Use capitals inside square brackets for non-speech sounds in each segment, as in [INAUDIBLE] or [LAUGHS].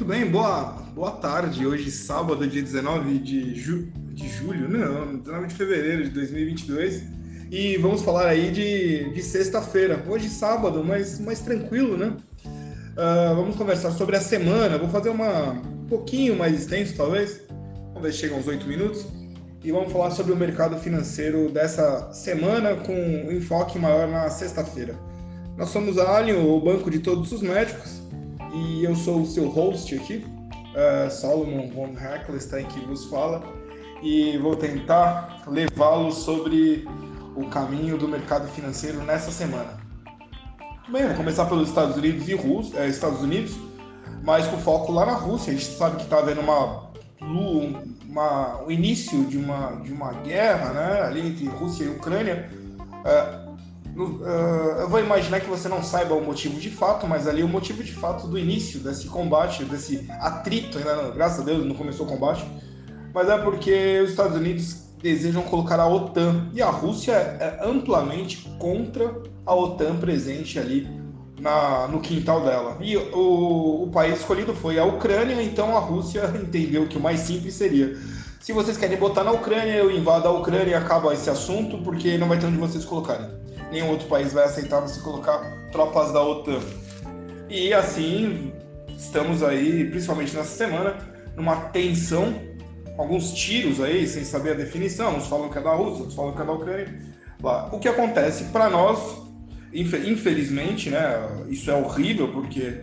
Muito bem, boa, boa tarde. Hoje, sábado, dia 19 de, ju, de julho, não, 19 de fevereiro de 2022. E vamos falar aí de, de sexta-feira. Hoje, sábado, mas mais tranquilo, né? Uh, vamos conversar sobre a semana. Vou fazer uma um pouquinho mais extenso, talvez. Vamos ver se chega uns 8 minutos. E vamos falar sobre o mercado financeiro dessa semana com um enfoque maior na sexta-feira. Nós somos a Alien, o banco de todos os médicos, e eu sou o seu host aqui, uh, Solomon von Heckelstein, que vos fala, e vou tentar levá-lo sobre o caminho do mercado financeiro nessa semana. Bem, vamos começar pelos Estados Unidos e Rússia, é, Estados Unidos, mas com foco lá na Rússia. A gente sabe que está havendo uma, uma, o início de uma, de uma guerra né, ali entre Rússia e Ucrânia. Uh, eu vou imaginar que você não saiba o motivo de fato, mas ali o motivo de fato do início desse combate, desse atrito, ainda, graças a Deus não começou o combate, mas é porque os Estados Unidos desejam colocar a OTAN e a Rússia é amplamente contra a OTAN presente ali na, no quintal dela. E o, o país escolhido foi a Ucrânia, então a Rússia [LAUGHS] entendeu que o mais simples seria se vocês querem botar na Ucrânia, eu invado a Ucrânia e acaba esse assunto, porque não vai ter onde vocês colocarem nenhum outro país vai aceitar você colocar tropas da OTAN. E assim, estamos aí, principalmente nessa semana, numa tensão, alguns tiros aí, sem saber a definição, uns falam que é da Rússia, outros falam que é da Ucrânia. O que acontece para nós, infelizmente, né, isso é horrível, porque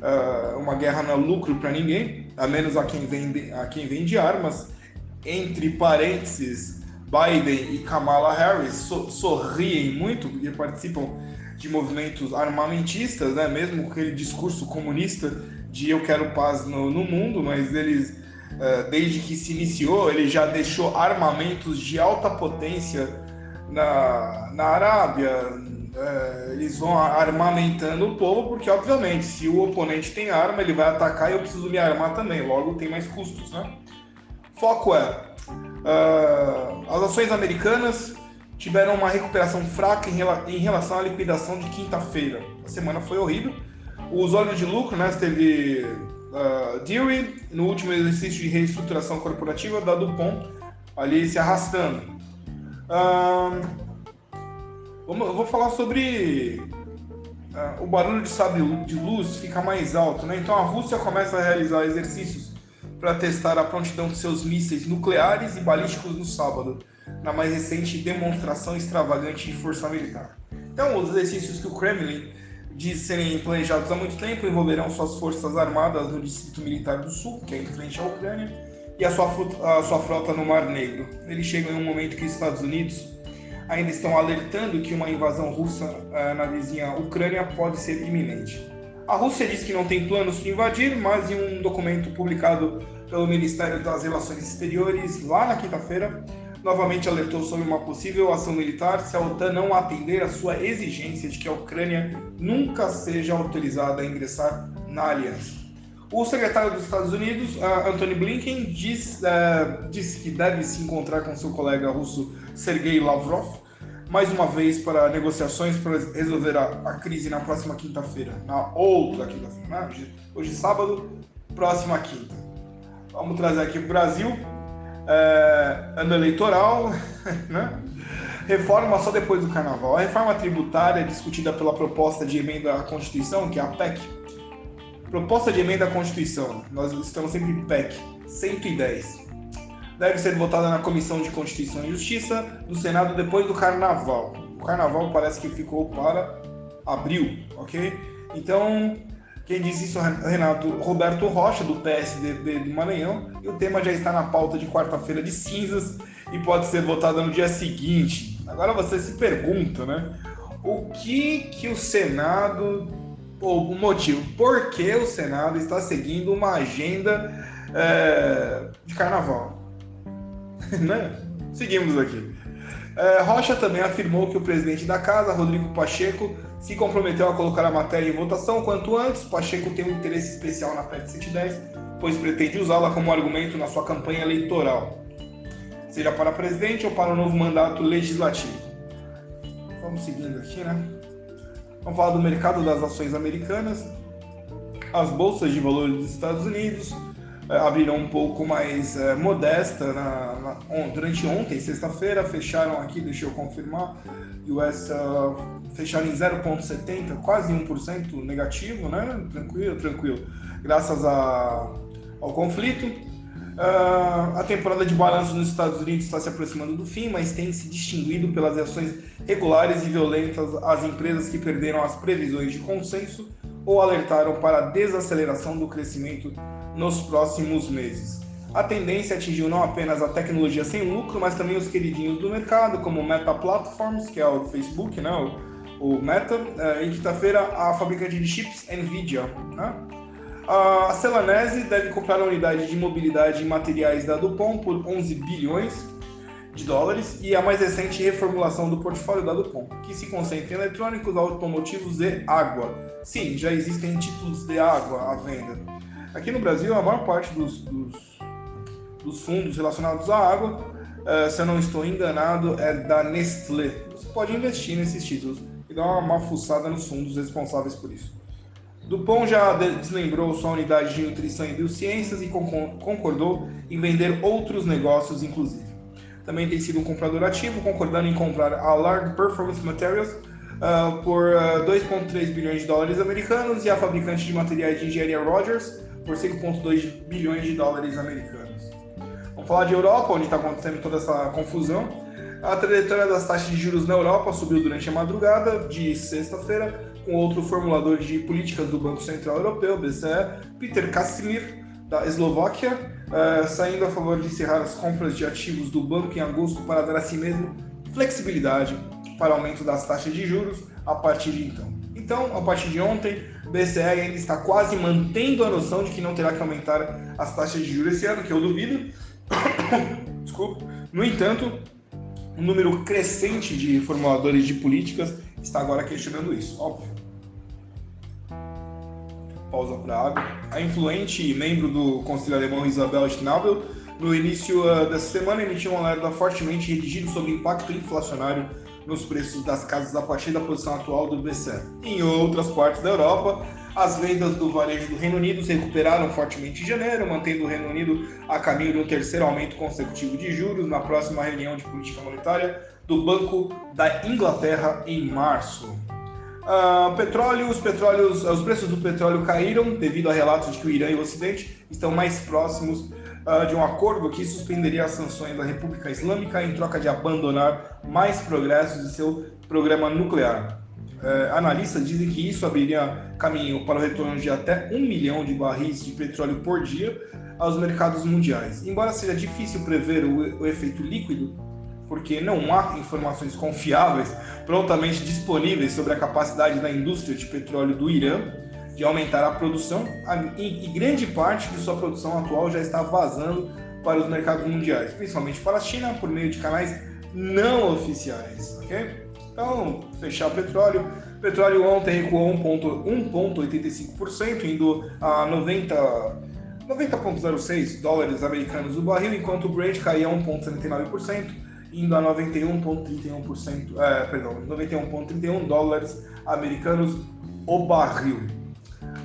uh, uma guerra não é lucro para ninguém, a menos a quem, vende, a quem vende armas, entre parênteses, Biden e Kamala Harris so, sorriem muito porque participam de movimentos armamentistas, né? mesmo com aquele discurso comunista de eu quero paz no, no mundo, mas eles, uh, desde que se iniciou, ele já deixou armamentos de alta potência na, na Arábia, uh, eles vão armamentando o povo, porque obviamente, se o oponente tem arma, ele vai atacar e eu preciso me armar também, logo tem mais custos, né? Foco é Uh, as ações americanas tiveram uma recuperação fraca em, rela em relação à liquidação de quinta-feira. A semana foi horrível. Os olhos de lucro, né, teve uh, Dewey no último exercício de reestruturação corporativa da Dupont ali se arrastando. Uh, eu vou falar sobre uh, o barulho de sabre de luz fica mais alto, né? Então a Rússia começa a realizar exercícios para testar a prontidão de seus mísseis nucleares e balísticos no sábado, na mais recente demonstração extravagante de força militar. Então, os exercícios que o Kremlin diz serem planejados há muito tempo envolverão suas forças armadas no Distrito Militar do Sul, que é em frente à Ucrânia, e a sua, a sua frota no Mar Negro. Eles chegam em um momento que os Estados Unidos ainda estão alertando que uma invasão russa uh, na vizinha Ucrânia pode ser iminente. A Rússia diz que não tem planos de invadir, mas em um documento publicado pelo Ministério das Relações Exteriores lá na quinta-feira, novamente alertou sobre uma possível ação militar se a OTAN não atender a sua exigência de que a Ucrânia nunca seja autorizada a ingressar na aliança. O secretário dos Estados Unidos, Antony Blinken, diz, uh, disse que deve se encontrar com seu colega russo Sergei Lavrov mais uma vez para negociações para resolver a, a crise na próxima quinta-feira, na outra quinta-feira, né? hoje, sábado, próxima quinta. Vamos trazer aqui para o Brasil, é, ano eleitoral, [LAUGHS] né? reforma só depois do carnaval. A reforma tributária discutida pela proposta de emenda à Constituição, que é a PEC. Proposta de emenda à Constituição, nós estamos sempre em PEC, 110 deve ser votada na Comissão de Constituição e Justiça do Senado depois do Carnaval. O Carnaval parece que ficou para abril, ok? Então, quem disse isso é Renato Roberto Rocha, do PSDB do Maranhão, e o tema já está na pauta de quarta-feira de cinzas e pode ser votado no dia seguinte. Agora você se pergunta, né? O que que o Senado, ou o motivo, por que o Senado está seguindo uma agenda é, de carnaval? [LAUGHS] né? Seguimos aqui. É, Rocha também afirmou que o presidente da casa, Rodrigo Pacheco, se comprometeu a colocar a matéria em votação quanto antes. Pacheco tem um interesse especial na PEC 110, pois pretende usá-la como argumento na sua campanha eleitoral, seja para presidente ou para o novo mandato legislativo. Vamos seguindo aqui, né? Vamos falar do mercado das ações americanas. As bolsas de valores dos Estados Unidos abriram um pouco mais é, modesta na, na, durante ontem, sexta-feira, fecharam aqui, deixa eu confirmar, US uh, fecharam em 0,70, quase 1% negativo, né? Tranquilo, tranquilo. Graças a, ao conflito. Uh, a temporada de balanço nos Estados Unidos está se aproximando do fim, mas tem se distinguido pelas ações regulares e violentas às empresas que perderam as previsões de consenso ou alertaram para a desaceleração do crescimento nos próximos meses. A tendência atingiu não apenas a tecnologia sem lucro, mas também os queridinhos do mercado, como Meta Platforms, que é o Facebook, né, o, o Meta, eh, em quinta-feira a fabricante de chips Nvidia. Né? A Celanese deve comprar a unidade de mobilidade e materiais da Dupont por 11 bilhões de dólares e a mais recente reformulação do portfólio da Dupont, que se concentra em eletrônicos, automotivos e água. Sim, já existem títulos de água à venda. Aqui no Brasil, a maior parte dos, dos, dos fundos relacionados à água, uh, se eu não estou enganado, é da Nestlé. Você pode investir nesses títulos e dar uma fuçada nos fundos responsáveis por isso. Dupont já deslembrou sua unidade de nutrição e biociências e concordou em vender outros negócios, inclusive. Também tem sido um comprador ativo, concordando em comprar a Large Performance Materials uh, por uh, ah, 2,3 bilhões de dólares americanos e a fabricante de materiais de engenharia Rogers por 5,2 bilhões de dólares americanos. Vamos falar de Europa, onde está acontecendo toda essa confusão. A trajetória das taxas de juros na Europa subiu durante a madrugada de sexta-feira, com outro formulador de políticas do Banco Central Europeu, BCE, Peter Kassimir, da Eslováquia, uh, saindo a favor de encerrar as compras de ativos do banco em agosto para dar a si mesmo flexibilidade para aumento das taxas de juros a partir de então. Então, a partir de ontem, o BCE ainda está quase mantendo a noção de que não terá que aumentar as taxas de juros esse ano, que eu duvido. [COUGHS] Desculpa. No entanto, um número crescente de formuladores de políticas está agora questionando isso, óbvio. Pausa para água. A influente membro do Conselho Alemão Isabel Schnabel, no início uh, dessa semana, emitiu um alerta fortemente redigido sobre o impacto inflacionário nos preços das casas a partir da posição atual do BCE. Em outras partes da Europa, as vendas do varejo do Reino Unido se recuperaram fortemente em janeiro, mantendo o Reino Unido a caminho de um terceiro aumento consecutivo de juros na próxima reunião de política monetária do Banco da Inglaterra em março. Uh, petróleo, os, petróleos, os preços do petróleo caíram devido a relatos de que o Irã e o Ocidente estão mais próximos uh, de um acordo que suspenderia as sanções da República Islâmica em troca de abandonar mais progressos de seu programa nuclear. Uh, analistas dizem que isso abriria caminho para o retorno de até um milhão de barris de petróleo por dia aos mercados mundiais. Embora seja difícil prever o, o efeito líquido, porque não há informações confiáveis prontamente disponíveis sobre a capacidade da indústria de petróleo do Irã de aumentar a produção e grande parte de sua produção atual já está vazando para os mercados mundiais, principalmente para a China por meio de canais não oficiais, ok? Então, fechar o petróleo. O petróleo ontem recuou 1,85%, indo a 90 90,06 dólares americanos o barril, enquanto o Brent caía 1,79%, indo a 91,31%, é, perdão, 91,31 dólares americanos o barril.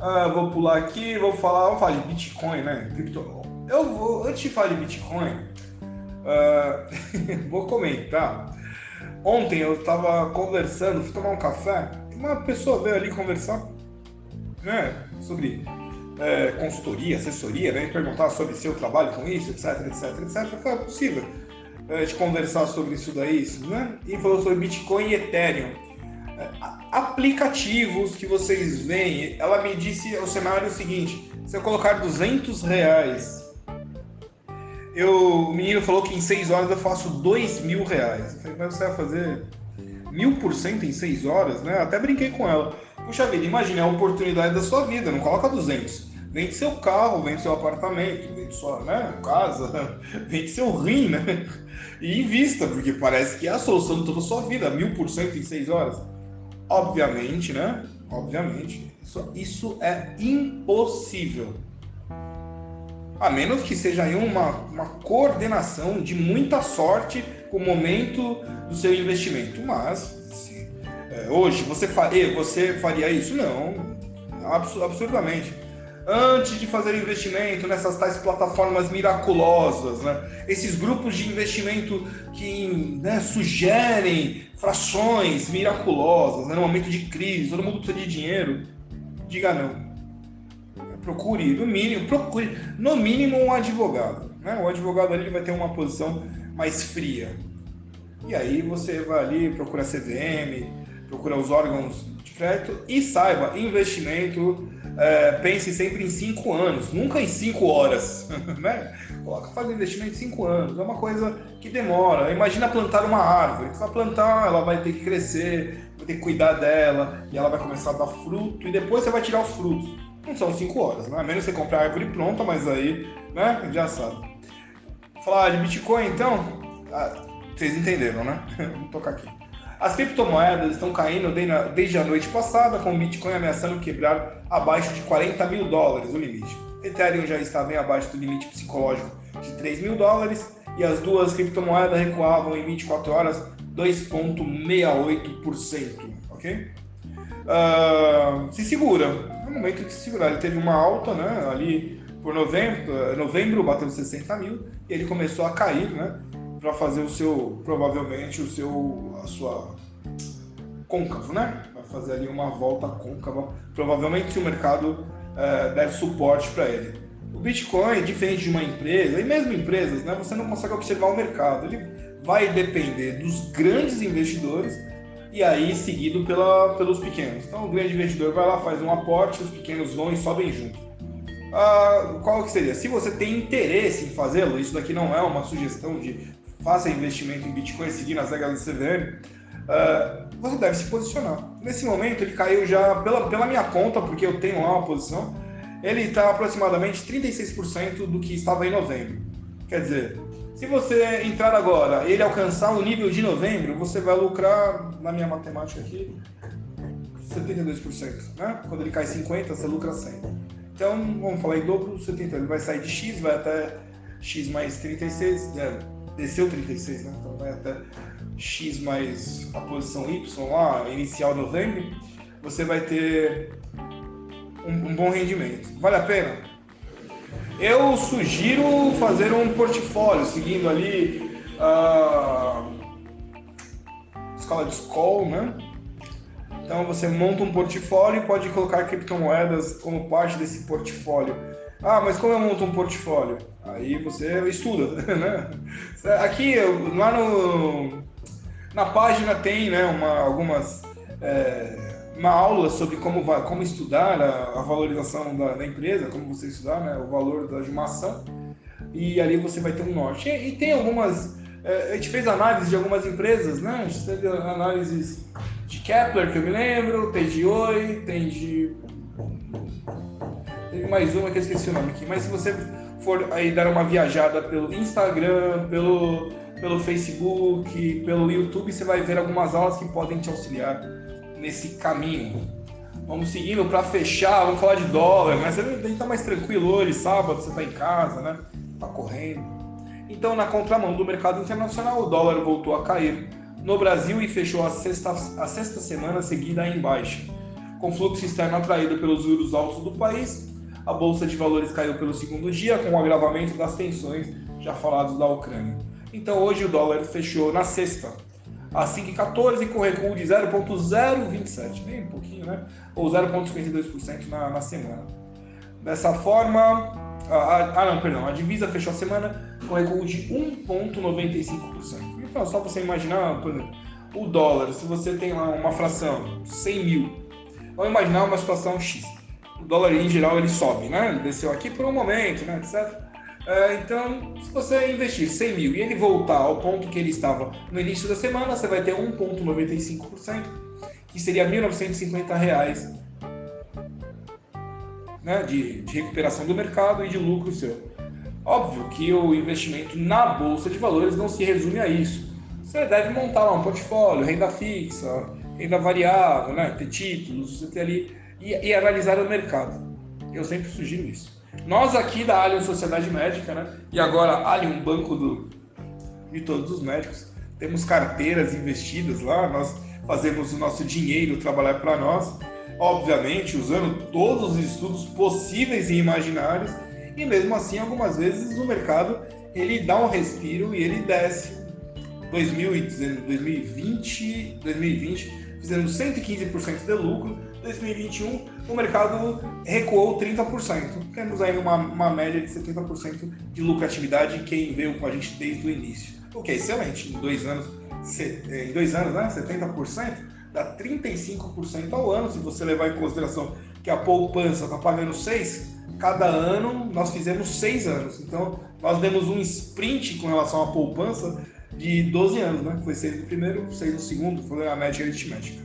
Ah, vou pular aqui, vou falar, vamos falar de Bitcoin, né? Cripto... Eu vou, antes de falar de Bitcoin, uh, [LAUGHS] vou comentar. Ontem eu estava conversando, fui tomar um café, uma pessoa veio ali conversar, né, sobre é, consultoria, assessoria, né, perguntar sobre seu trabalho com isso, etc, etc, etc. É possível é, de conversar sobre isso daí, né? E falou sobre Bitcoin e Ethereum aplicativos que vocês veem. Ela me disse o cenário seguinte: se eu colocar 200 reais, eu, o menino falou que em 6 horas eu faço 2 mil reais. Eu falei, mas você vai fazer mil por cento em 6 horas, né? Até brinquei com ela. Puxa vida, imagine a oportunidade da sua vida, não coloca 200. Vende seu carro, vende seu apartamento, vende sua né, casa, [LAUGHS] vende seu rim, né? E invista, porque parece que é a solução de toda a sua vida, mil por cento em 6 horas. Obviamente, né? Obviamente, isso, isso é impossível. A menos que seja aí uma, uma coordenação de muita sorte com o momento do seu investimento. Mas, se, é, hoje, você faria, você faria isso? Não, absurdamente. Antes de fazer investimento nessas tais plataformas miraculosas, né? esses grupos de investimento que né, sugerem frações miraculosas, né? no momento de crise, todo mundo precisa de dinheiro, diga não. Procure, no mínimo, procure, no mínimo um advogado. Né? O advogado ali vai ter uma posição mais fria. E aí você vai ali, procura a CVM, procura os órgãos de crédito e saiba, investimento é, pense sempre em cinco anos, nunca em cinco horas. [LAUGHS] Né? Coloca fazer investimento em cinco anos, é uma coisa que demora. Imagina plantar uma árvore. Você vai plantar, ela vai ter que crescer, vai ter que cuidar dela, e ela vai começar a dar fruto, e depois você vai tirar os frutos. Não são cinco horas, né? A menos você comprar a árvore pronta, mas aí, né? Já sabe. Falar de Bitcoin, então, ah, vocês entenderam, né? [LAUGHS] Vamos tocar aqui. As criptomoedas estão caindo desde a noite passada, com o Bitcoin ameaçando quebrar abaixo de 40 mil dólares o limite. Ethereum já está bem abaixo do limite psicológico de 3 mil dólares e as duas criptomoedas recuavam em 24 horas 2,68%, ok? Uh, se segura, é o momento de se segurar. Ele teve uma alta, né, ali por novembro, novembro bateu 60 mil e ele começou a cair, né? Para fazer o seu, provavelmente, o seu, a sua côncavo, né? Vai fazer ali uma volta côncava. Provavelmente o mercado é, suporte para ele. O Bitcoin, diferente de uma empresa, e mesmo empresas, né? Você não consegue observar o mercado. Ele vai depender dos grandes investidores e aí seguido pela, pelos pequenos. Então o grande investidor vai lá, faz um aporte, os pequenos vão e sobem junto. Ah, qual que seria? Se você tem interesse em fazê-lo, isso daqui não é uma sugestão de faça investimento em Bitcoin seguindo as regras do CVM, uh, você deve se posicionar. Nesse momento ele caiu já, pela, pela minha conta, porque eu tenho lá uma posição, ele está aproximadamente 36% do que estava em novembro. Quer dizer, se você entrar agora e ele alcançar o nível de novembro, você vai lucrar, na minha matemática aqui, 72%. Né? Quando ele cai 50%, você lucra 100%. Então, vamos falar em dobro, 70%. Ele vai sair de X, vai até X mais 36%. Né? Desceu 36, né? Então vai até X mais a posição Y lá, inicial novembro, você vai ter um, um bom rendimento. Vale a pena? Eu sugiro fazer um portfólio, seguindo ali a escala de Skoll, né? Então você monta um portfólio e pode colocar criptomoedas como parte desse portfólio. Ah, mas como eu monto um portfólio? Aí você estuda, [LAUGHS] né? Aqui, lá no, na página tem né, uma, algumas é, uma aula sobre como, como estudar a, a valorização da, da, empresa, como você estudar né, o valor da, de uma ação, e ali você vai ter um norte. E, e tem algumas, é, a gente fez análise de algumas empresas, né? A gente teve análises de Kepler, que eu me lembro, tem de Oi, tem de mais uma que eu esqueci o nome aqui. Mas se você for aí dar uma viajada pelo Instagram, pelo, pelo Facebook, pelo YouTube, você vai ver algumas aulas que podem te auxiliar nesse caminho. Vamos seguindo para fechar, vamos falar de dólar, mas tem que estar mais tranquilo hoje, sábado, você está em casa, né? Está correndo. Então, na contramão do mercado internacional, o dólar voltou a cair no Brasil e fechou a sexta, a sexta semana seguida em baixa. Com fluxo externo atraído pelos juros altos do país, a bolsa de valores caiu pelo segundo dia, com o agravamento das tensões já falados da Ucrânia. Então hoje o dólar fechou na sexta, às 5,14 com recuo de 0,027, bem pouquinho, né? Ou 0,52% na, na semana. Dessa forma, a, ah não, perdão, a divisa fechou a semana com recuo de 1,95%. Então, só você imaginar, por exemplo, o dólar, se você tem lá uma fração, 100 mil, vamos imaginar uma situação X o dólar em geral ele sobe, né? Ele desceu aqui por um momento, né? É, então, se você investir 100 mil e ele voltar ao ponto que ele estava no início da semana, você vai ter 1,95%, que seria 1.950 reais, né, de, de recuperação do mercado e de lucro seu. Óbvio que o investimento na bolsa de valores não se resume a isso. Você deve montar lá um portfólio, renda fixa, renda variável, né, ter títulos, você ter ali e, e analisar o mercado. Eu sempre sugiro isso. Nós aqui da Allianz Sociedade Médica, né? E agora um banco do, de todos os médicos, temos carteiras investidas lá, nós fazemos o nosso dinheiro trabalhar para nós. obviamente usando todos os estudos possíveis e imaginários, e mesmo assim, algumas vezes o mercado ele dá um respiro e ele desce. 2020, 2020 fizemos 115% de lucro, 2021 o mercado recuou 30%. Temos aí uma, uma média de 70% de lucratividade quem veio com a gente desde o início. O que é excelente, em dois anos, em dois anos, né, 70%, dá 35% ao ano, se você levar em consideração que a poupança está pagando 6, cada ano nós fizemos 6 anos. Então, nós demos um sprint com relação à poupança de 12 anos, né? Foi 6 no primeiro, 6 no segundo, foi a média aritmética.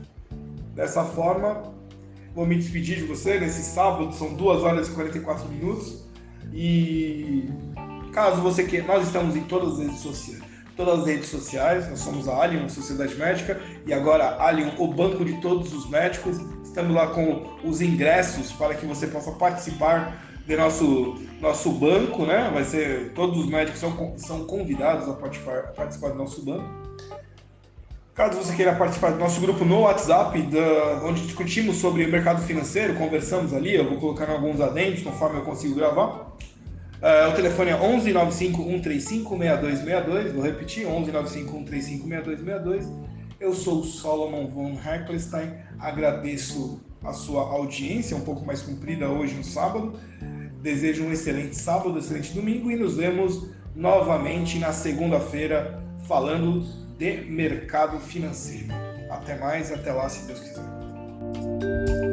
Dessa forma, vou me despedir de você nesse sábado, são 2 horas e 44 minutos. E caso você queira, nós estamos em todas as redes sociais. Todas as redes sociais, nós somos a Alien, Sociedade Médica, e agora Alien, o banco de todos os médicos. Estamos lá com os ingressos para que você possa participar do nosso, nosso banco, né? Vai ser, todos os médicos são, são convidados a participar, a participar do nosso banco. Caso você queira participar do nosso grupo no WhatsApp, da, onde discutimos sobre mercado financeiro, conversamos ali, eu vou colocar alguns adendos conforme eu consigo gravar. Uh, o telefone é 11 95 135 6262, vou repetir, 11 95 135 6262. Eu sou o Solomon von Heckelstein, agradeço a sua audiência, um pouco mais comprida hoje no sábado. Desejo um excelente sábado, excelente domingo e nos vemos novamente na segunda-feira falando de mercado financeiro. Até mais, até lá, se Deus quiser.